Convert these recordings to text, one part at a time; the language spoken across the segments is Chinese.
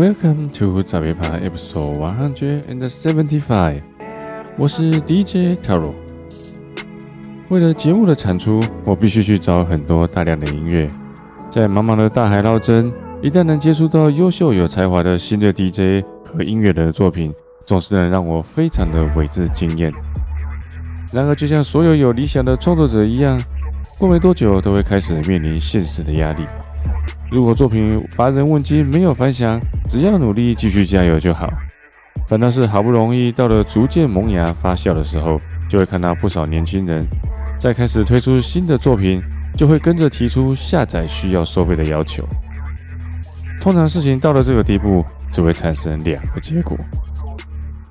Welcome to 早别爬 Episode One Hundred and Seventy-Five。我是 DJ Taro。为了节目的产出，我必须去找很多大量的音乐。在茫茫的大海捞针，一旦能接触到优秀有才华的新的 DJ 和音乐人的作品，总是能让我非常的为之惊艳。然而，就像所有有理想的创作者一样，过没多久都会开始面临现实的压力。如果作品乏人问津，没有反响，只要努力继续加油就好。反倒是好不容易到了逐渐萌芽发酵的时候，就会看到不少年轻人在开始推出新的作品，就会跟着提出下载需要收费的要求。通常事情到了这个地步，只会产生两个结果：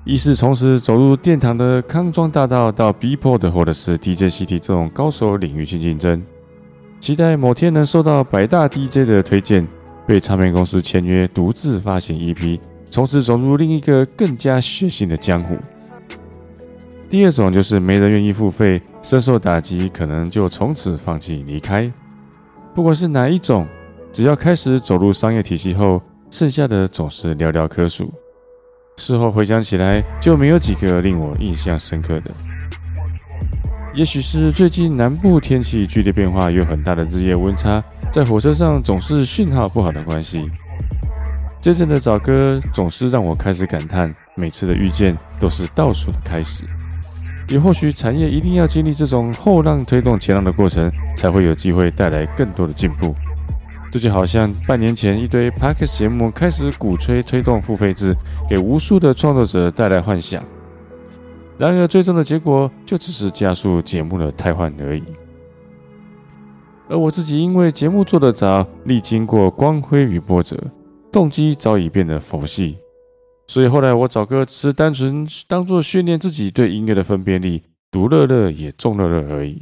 一是从此走入殿堂的康庄大道，到 Beatport 或者是 DJCity 这种高手领域去竞争。期待某天能受到百大 DJ 的推荐，被唱片公司签约，独自发行 EP，从此走入另一个更加血腥的江湖。第二种就是没人愿意付费，深受打击，可能就从此放弃离开。不管是哪一种，只要开始走入商业体系后，剩下的总是寥寥可数。事后回想起来，就没有几个令我印象深刻的。也许是最近南部天气剧烈变化，有很大的日夜温差，在火车上总是讯号不好的关系。真正的找歌总是让我开始感叹，每次的遇见都是倒数的开始。也或许产业一定要经历这种后浪推动前浪的过程，才会有机会带来更多的进步。这就好像半年前一堆 Podcast 节目开始鼓吹推动付费制，给无数的创作者带来幻想。然而，最终的结果就只是加速节目的汰换而已。而我自己因为节目做得早，历经过光辉与波折，动机早已变得佛系，所以后来我找歌只是单纯当做训练自己对音乐的分辨力，独乐乐也众乐乐而已。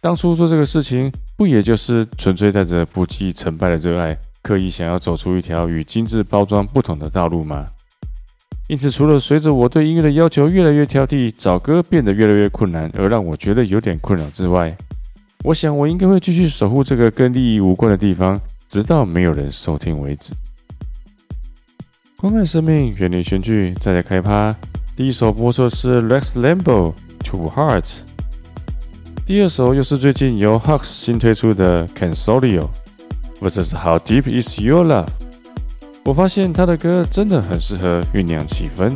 当初做这个事情，不也就是纯粹带着不计成败的热爱，刻意想要走出一条与精致包装不同的道路吗？因此，除了随着我对音乐的要求越来越挑剔，找歌变得越来越困难，而让我觉得有点困扰之外，我想我应该会继续守护这个跟利益无关的地方，直到没有人收听为止。关爱生命，远离选剧，再来开趴。第一首播出的是 Rex Lambo Two Hearts，第二首又是最近由 Hux 新推出的 Cansolio vs How Deep Is Your Love。我发现他的歌真的很适合酝酿气氛。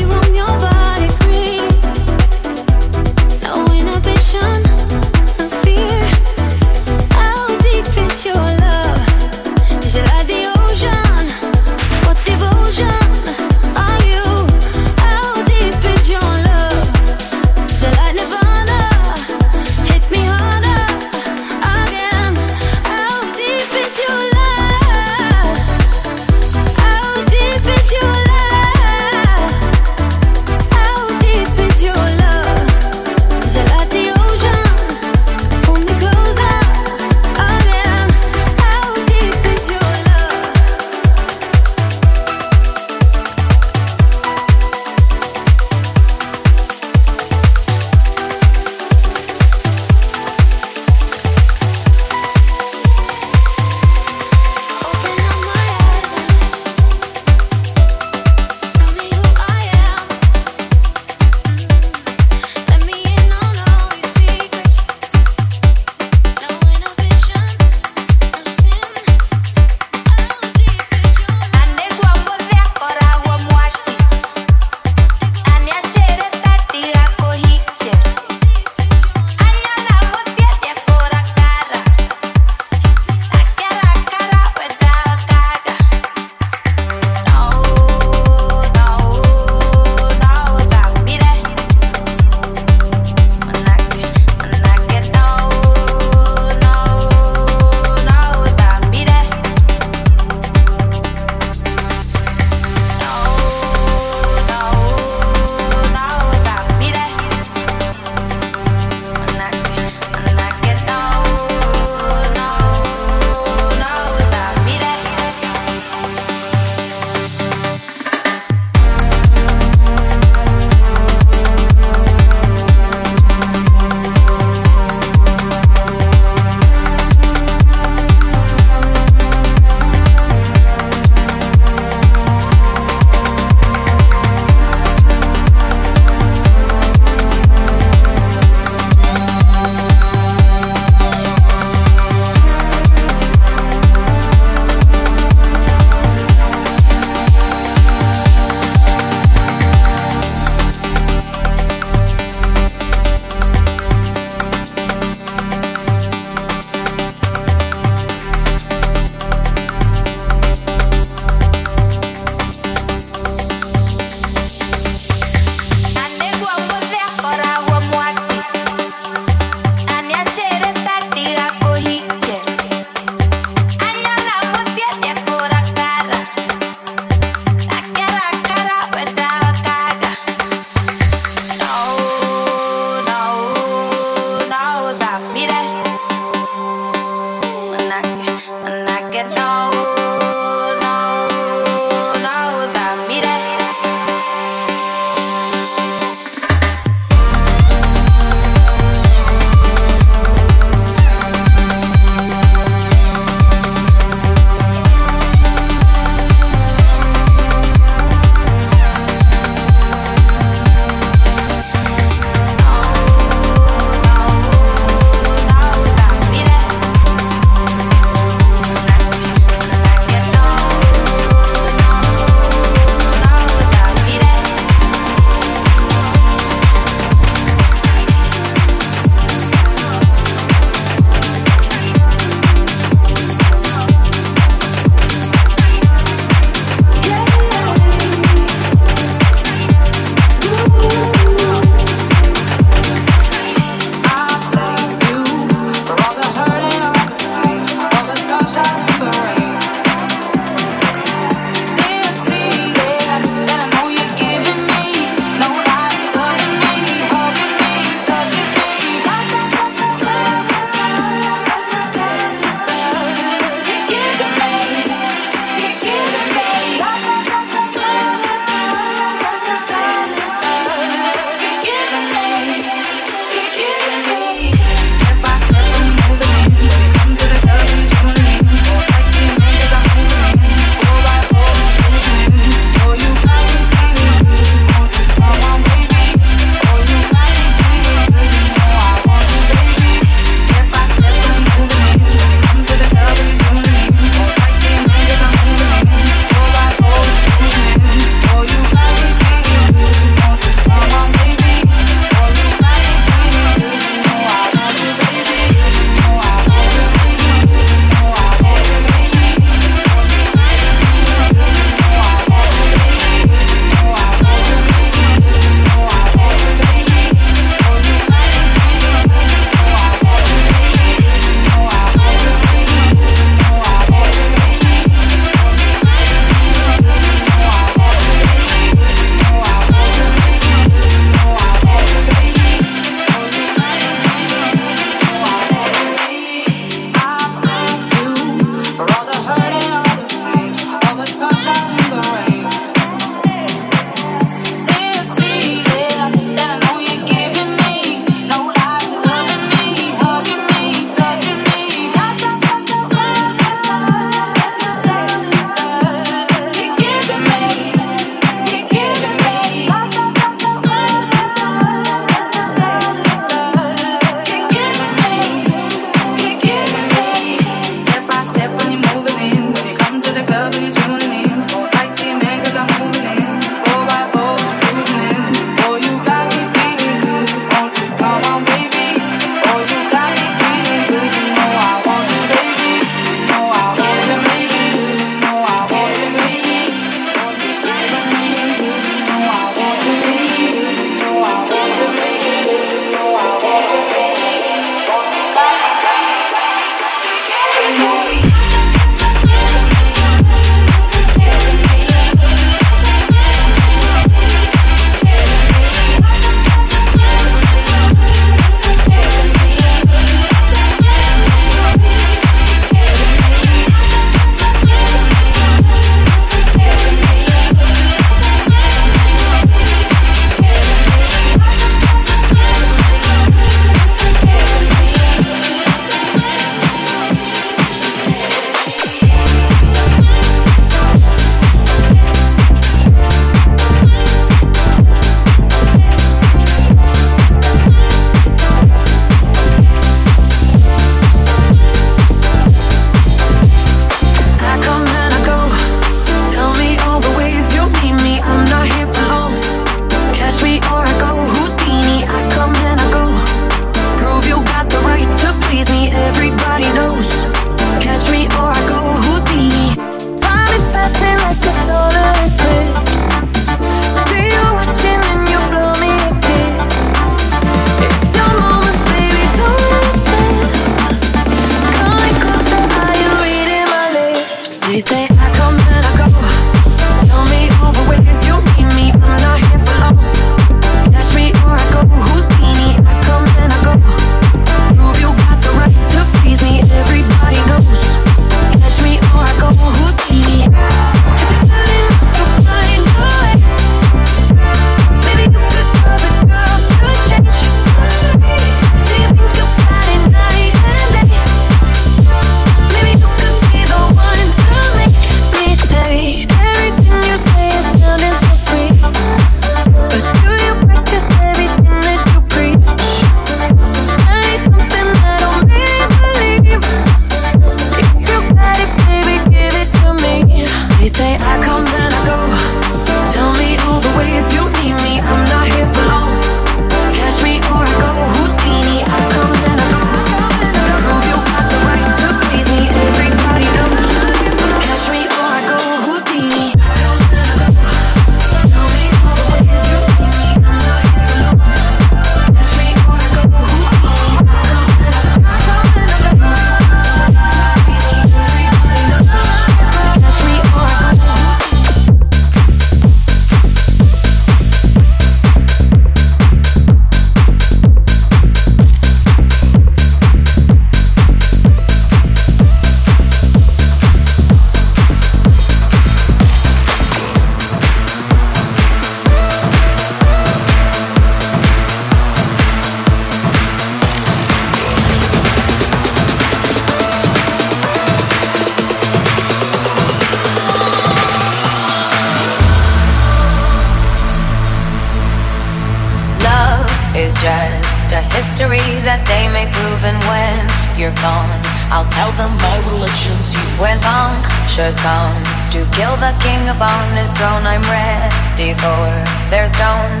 stone I'm ready for. There's stone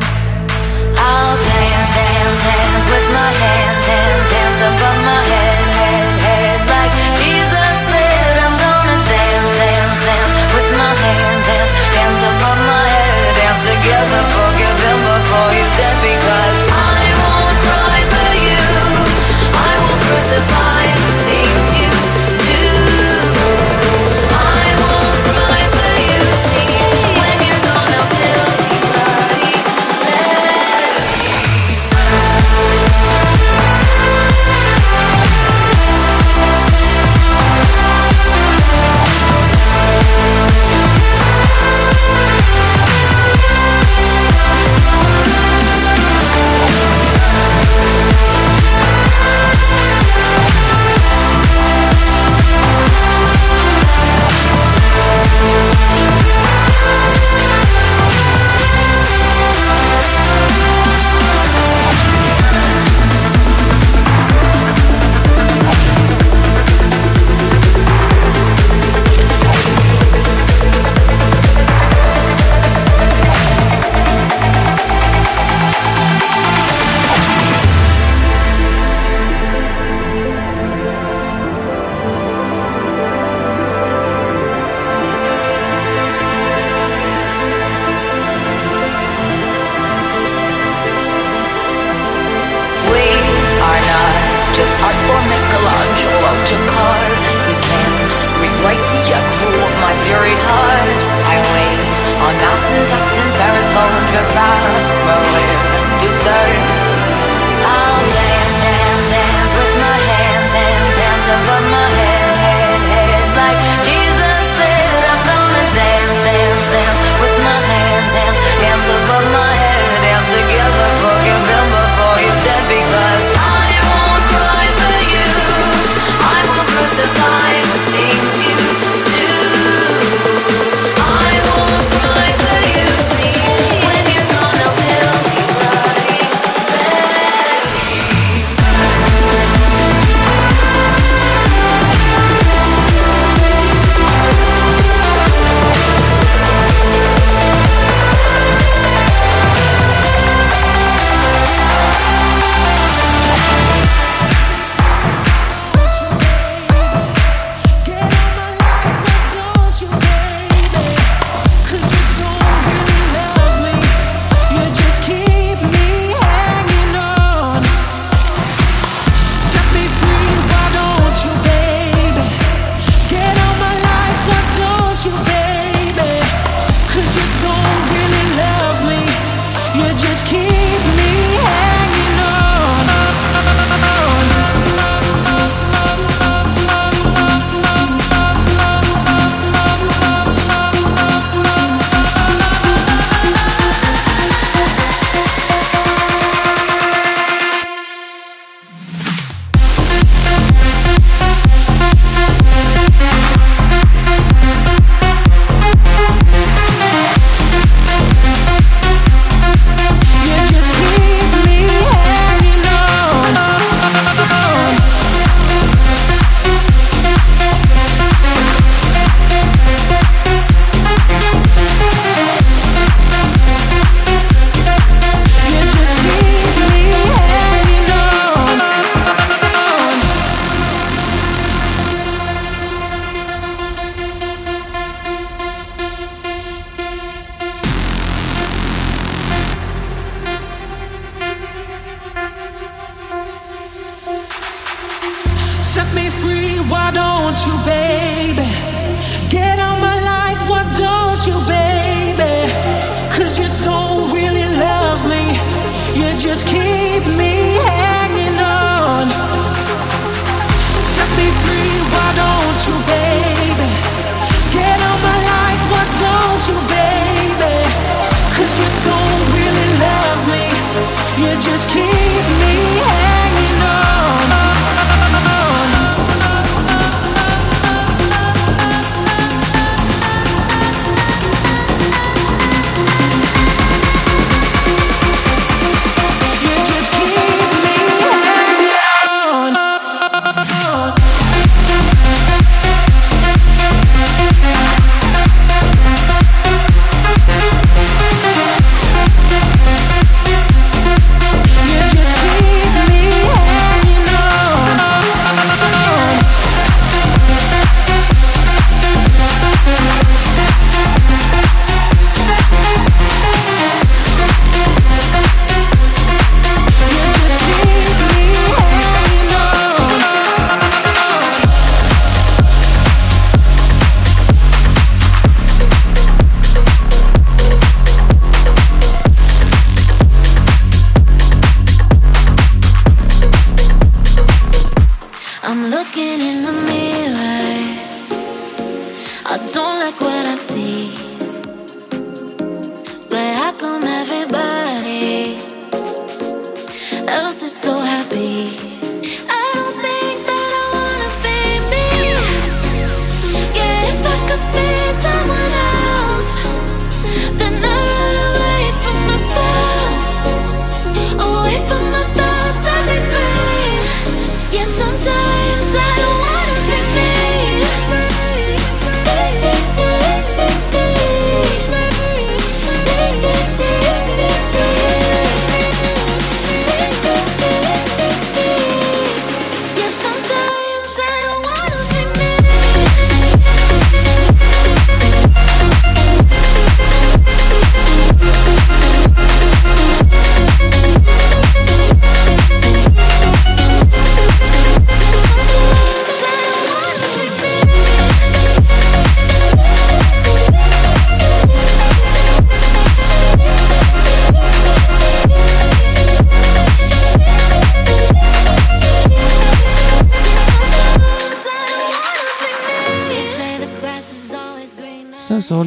we are not just art for Michelangelo to carve. He can't rewrite the accrual of my fury heart. I wait on mountain tops in Paris, going to Berlin, Dutzer. I'll dance, dance, dance with my hands, hands, hands above my survive.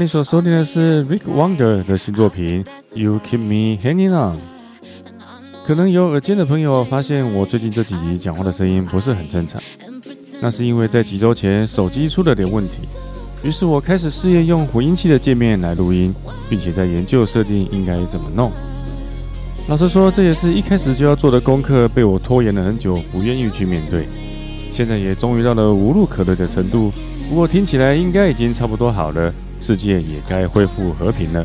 你所收听的是 Rick Wonder 的新作品《You Keep Me Hanging On》。可能有耳尖的朋友发现，我最近这几集讲话的声音不是很正常，那是因为在几周前手机出了点问题，于是我开始试验用混音器的界面来录音，并且在研究设定应该怎么弄。老实说，这也是一开始就要做的功课，被我拖延了很久，不愿意去面对。现在也终于到了无路可退的程度，不过听起来应该已经差不多好了，世界也该恢复和平了。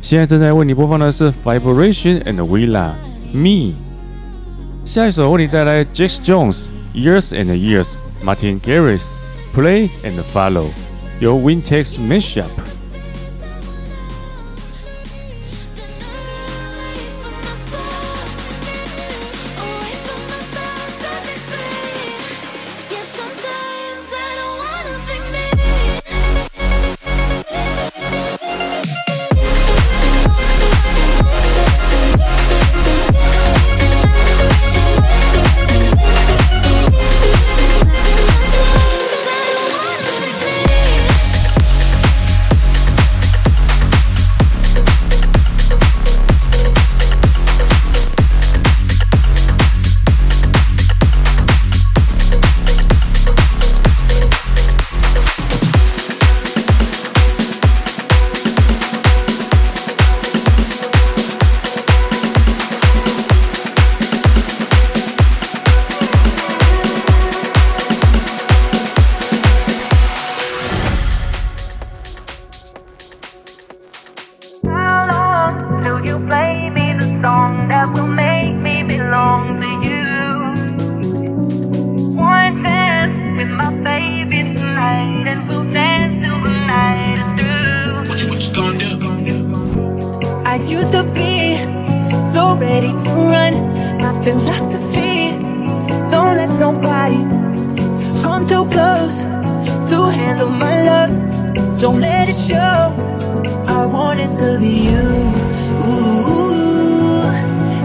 现在正在为你播放的是 Vibration and Villa Me。下一首为你带来 Jax Jones Years and Years Martin Garrix Play and Follow，由 Wintex Mashup。Don't let it show. I want it to be you. Ooh,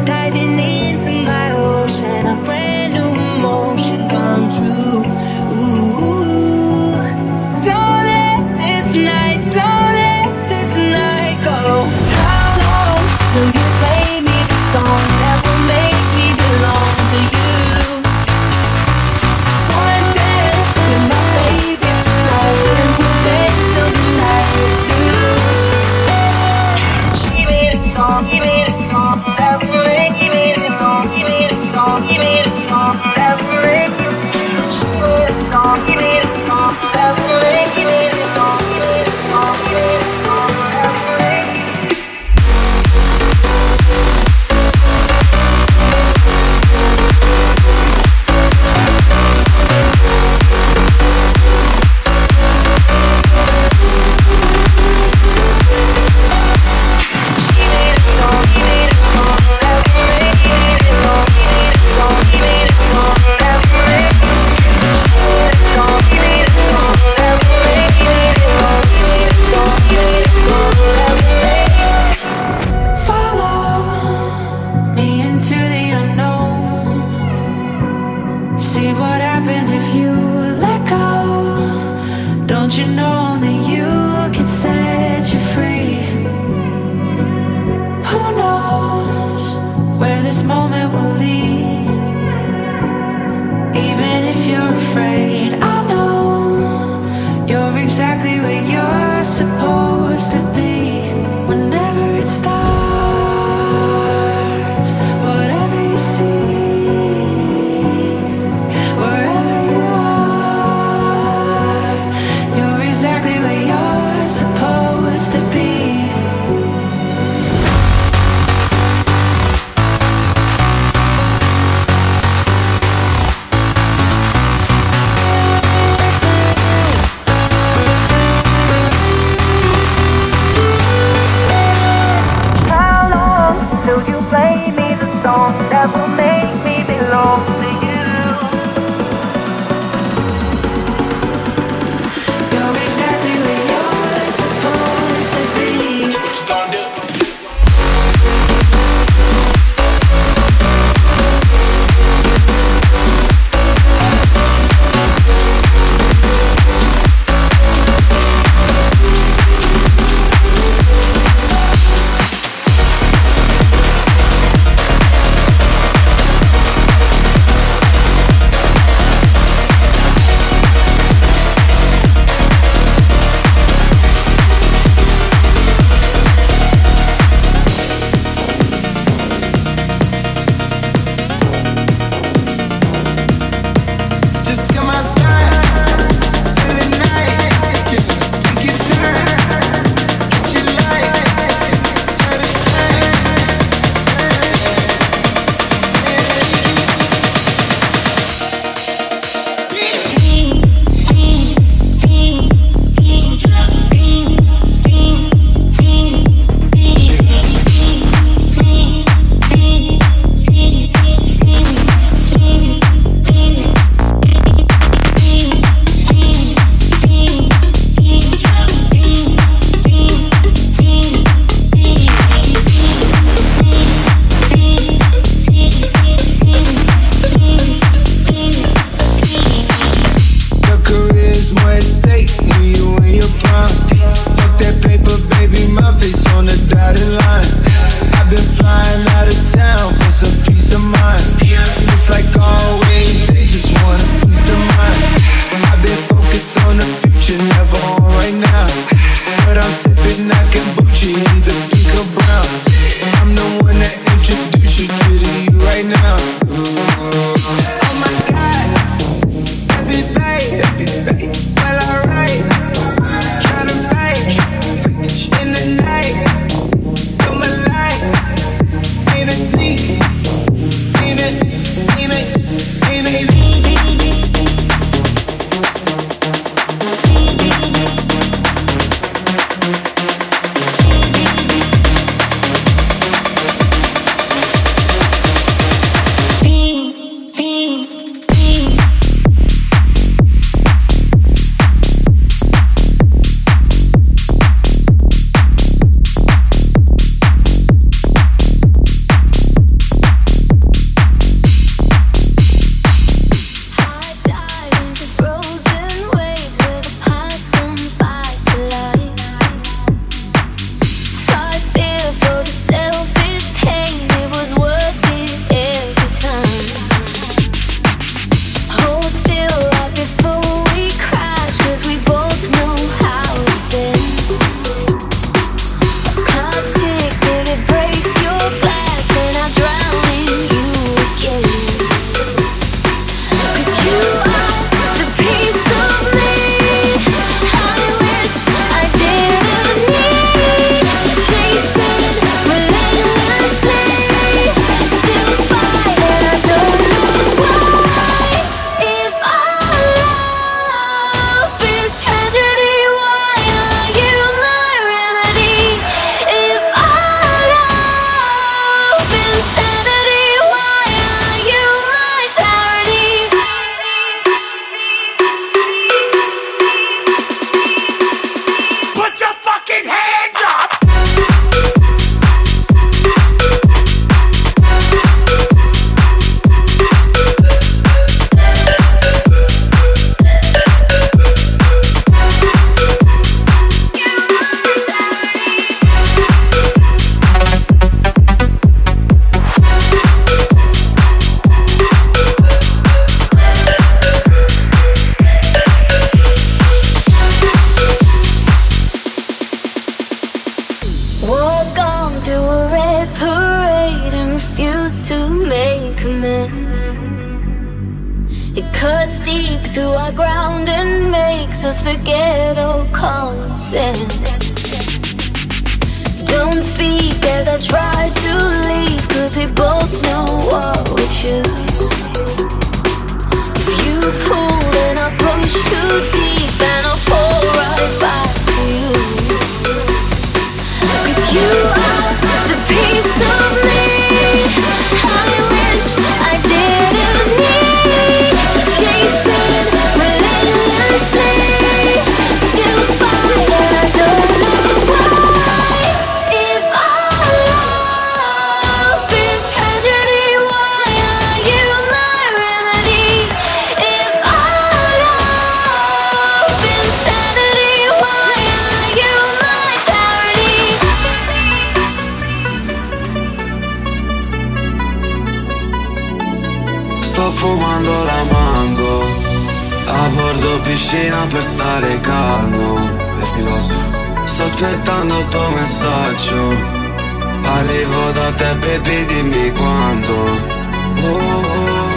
diving into my ocean, a brand new emotion come true. Ooh. piscina per stare calmo. Sto aspettando il tuo messaggio. Arrivo da te baby dimmi quanto. Oh, oh.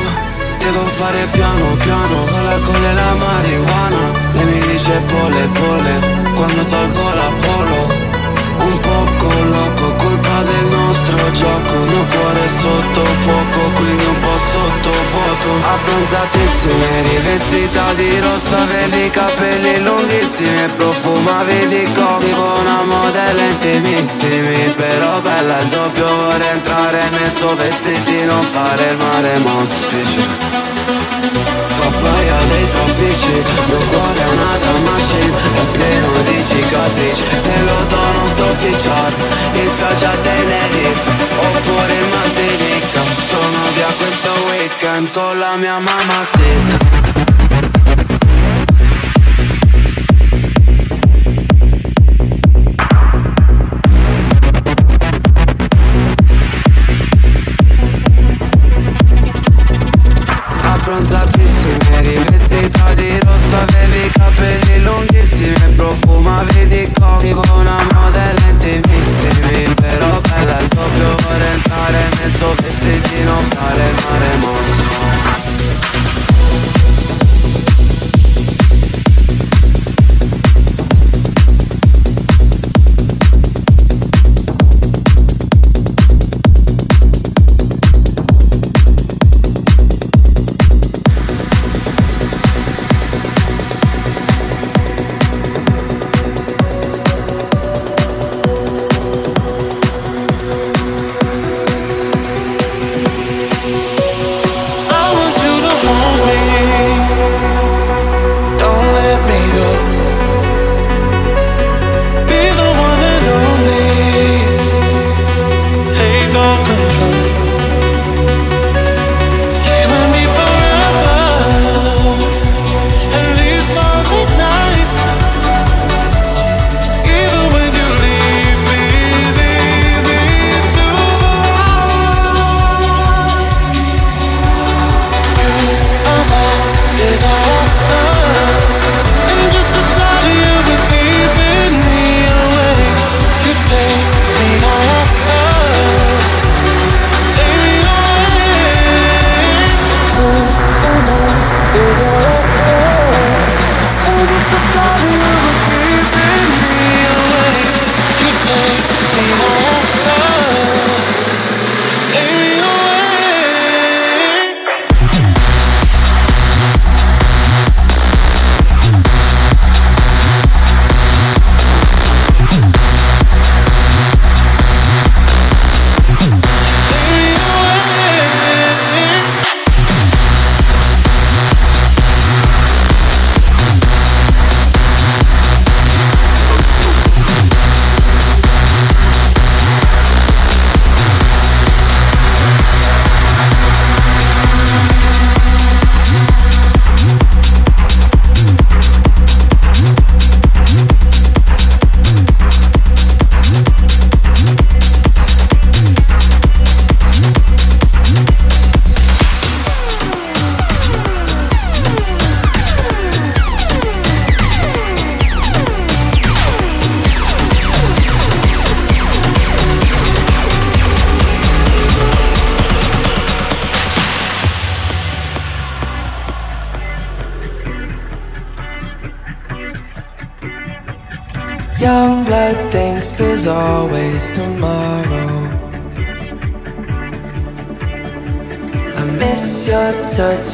Devo fare piano piano. Con la colla e la marijuana. Lei mi dice pole pole. Quando tolgo la polo Un poco loco del nostro gioco. Mio cuore è sotto fuoco, quindi un po' sotto vuoto. Abbronzatissime, rivestita di rosso Avevi capelli lunghissimi Profumavi di comi, buona modella intimissimi Però bella il doppio, ora entrare nel suo vestitino Fare il mare mospice pappaia dei tropici Il mio cuore è una time machine È pieno di cicatrici Te lo do non sto picciar In spiaggia Tenerife Oppure in Martinica Sono via questo weekend Con la mia mamma sì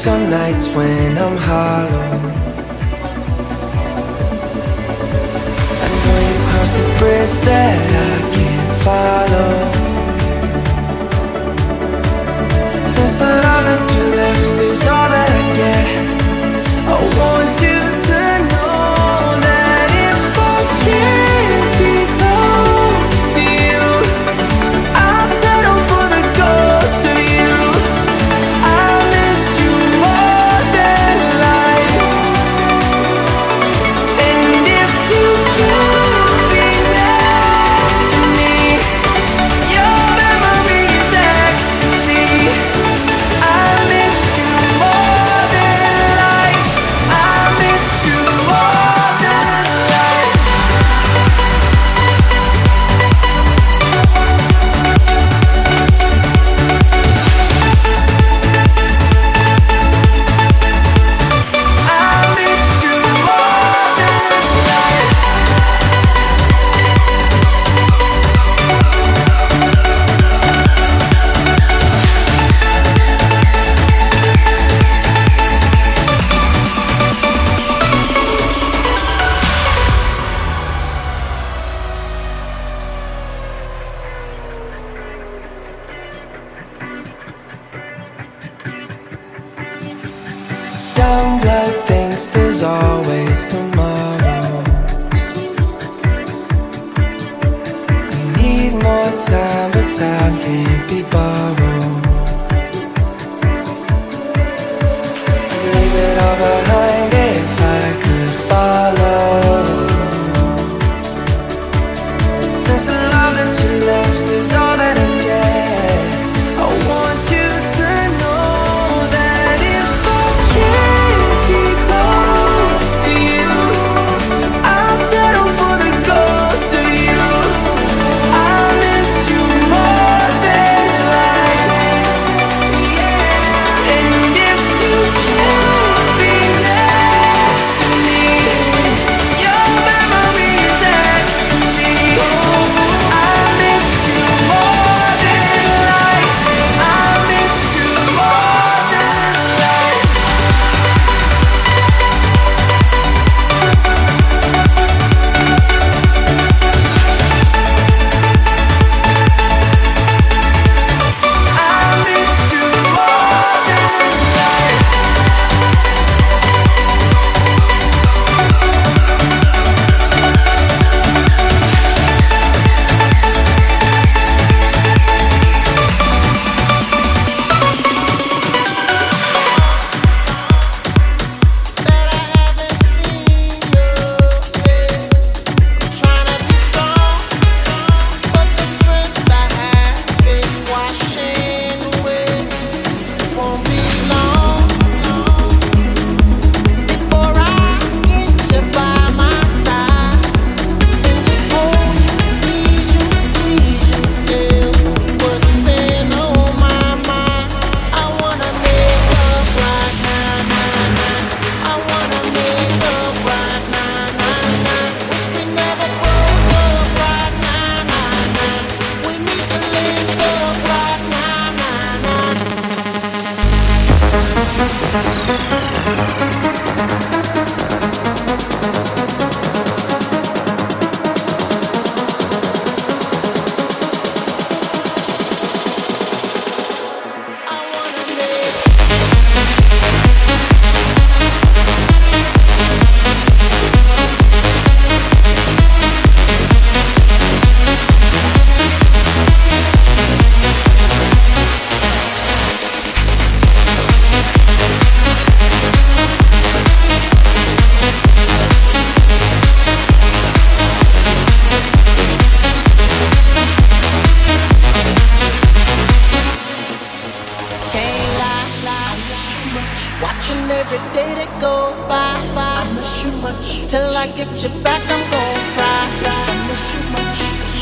some nights when I'm hollow. I know you crossed a bridge that I can't follow. Since the love that you left is all that I get, I want you to. time, but time can't be borrowed.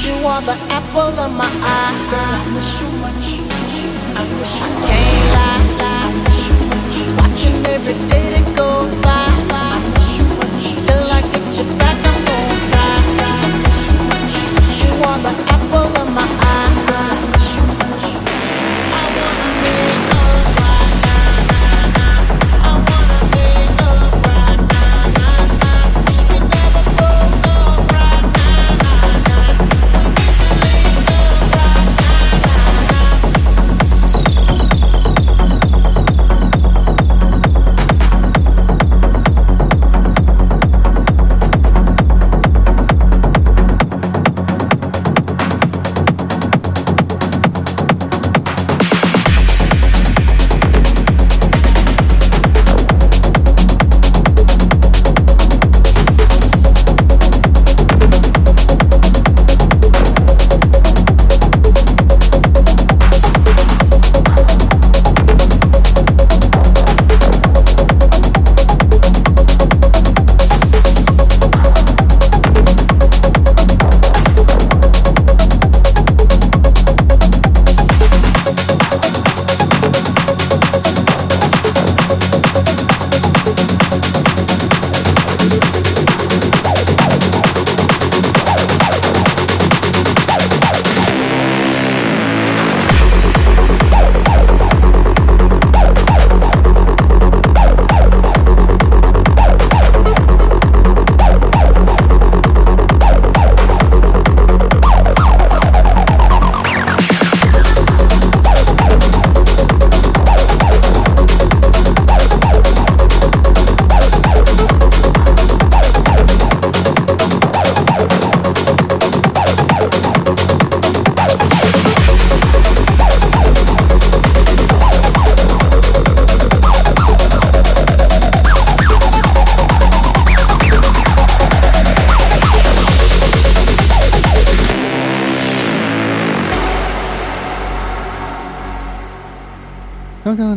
you are the apple of my eye. Girl, I miss you much. I wish I can't lie, lie. Watching every day that goes by. I miss you much. Till I get you back, I'm gonna try. You are the apple.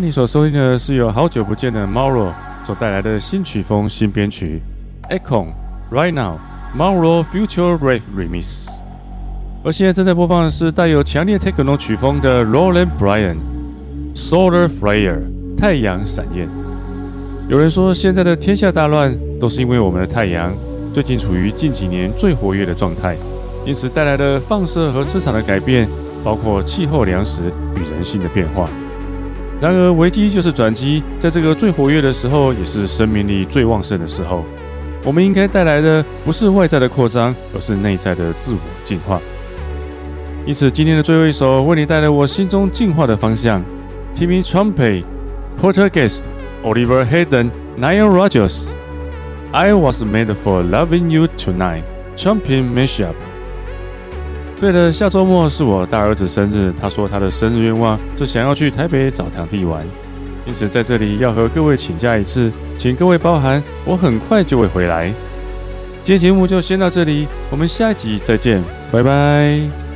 你所收听的是由好久不见的 Mauro 所带来的新曲风新编曲 Echo Right Now Mauro Future Rave Remix。而现在正在播放的是带有强烈 Techno 曲风的 Roland Bryan Solar Flare 太阳闪焰。有人说，现在的天下大乱都是因为我们的太阳最近处于近几年最活跃的状态，因此带来的放射和磁场的改变，包括气候、粮食与人性的变化。然而，危机就是转机，在这个最活跃的时候，也是生命力最旺盛的时候。我们应该带来的不是外在的扩张，而是内在的自我进化。因此，今天的最后一首为你带来我心中进化的方向：Timmy Trumpet、Porter Guest、Oliver Heldens、Nile Rogers。I was made for loving you tonight。Trumpet Mashup。对了，下周末是我大儿子生日，他说他的生日愿望是想要去台北找堂弟玩，因此在这里要和各位请假一次，请各位包涵，我很快就会回来。今天节目就先到这里，我们下一集再见，拜拜。